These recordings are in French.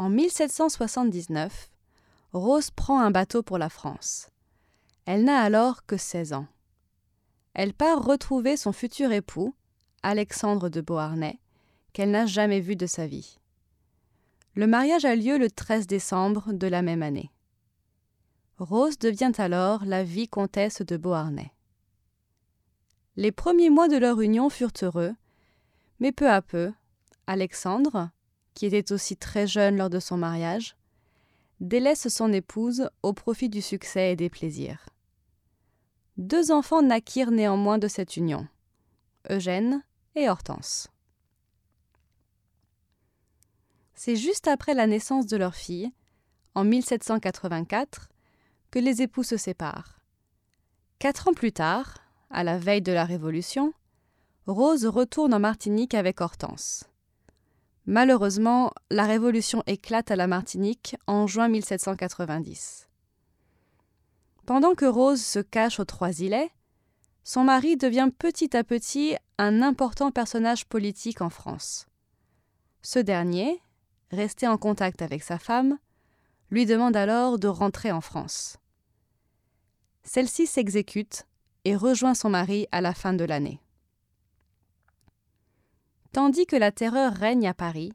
En 1779, Rose prend un bateau pour la France. Elle n'a alors que 16 ans. Elle part retrouver son futur époux, Alexandre de Beauharnais, qu'elle n'a jamais vu de sa vie. Le mariage a lieu le 13 décembre de la même année. Rose devient alors la vicomtesse de Beauharnais. Les premiers mois de leur union furent heureux, mais peu à peu, Alexandre, qui était aussi très jeune lors de son mariage, délaisse son épouse au profit du succès et des plaisirs. Deux enfants naquirent néanmoins de cette union, Eugène et Hortense. C'est juste après la naissance de leur fille, en 1784, que les époux se séparent. Quatre ans plus tard, à la veille de la Révolution, Rose retourne en Martinique avec Hortense. Malheureusement, la Révolution éclate à la Martinique en juin 1790. Pendant que Rose se cache aux Trois-Îlets, son mari devient petit à petit un important personnage politique en France. Ce dernier, resté en contact avec sa femme, lui demande alors de rentrer en France. Celle-ci s'exécute et rejoint son mari à la fin de l'année. Tandis que la terreur règne à Paris,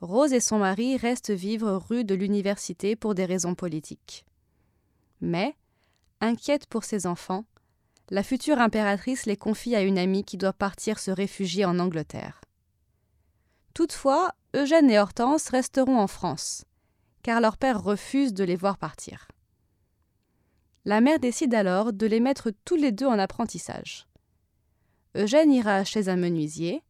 Rose et son mari restent vivre rue de l'Université pour des raisons politiques. Mais, inquiète pour ses enfants, la future impératrice les confie à une amie qui doit partir se réfugier en Angleterre. Toutefois, Eugène et Hortense resteront en France, car leur père refuse de les voir partir. La mère décide alors de les mettre tous les deux en apprentissage. Eugène ira chez un menuisier,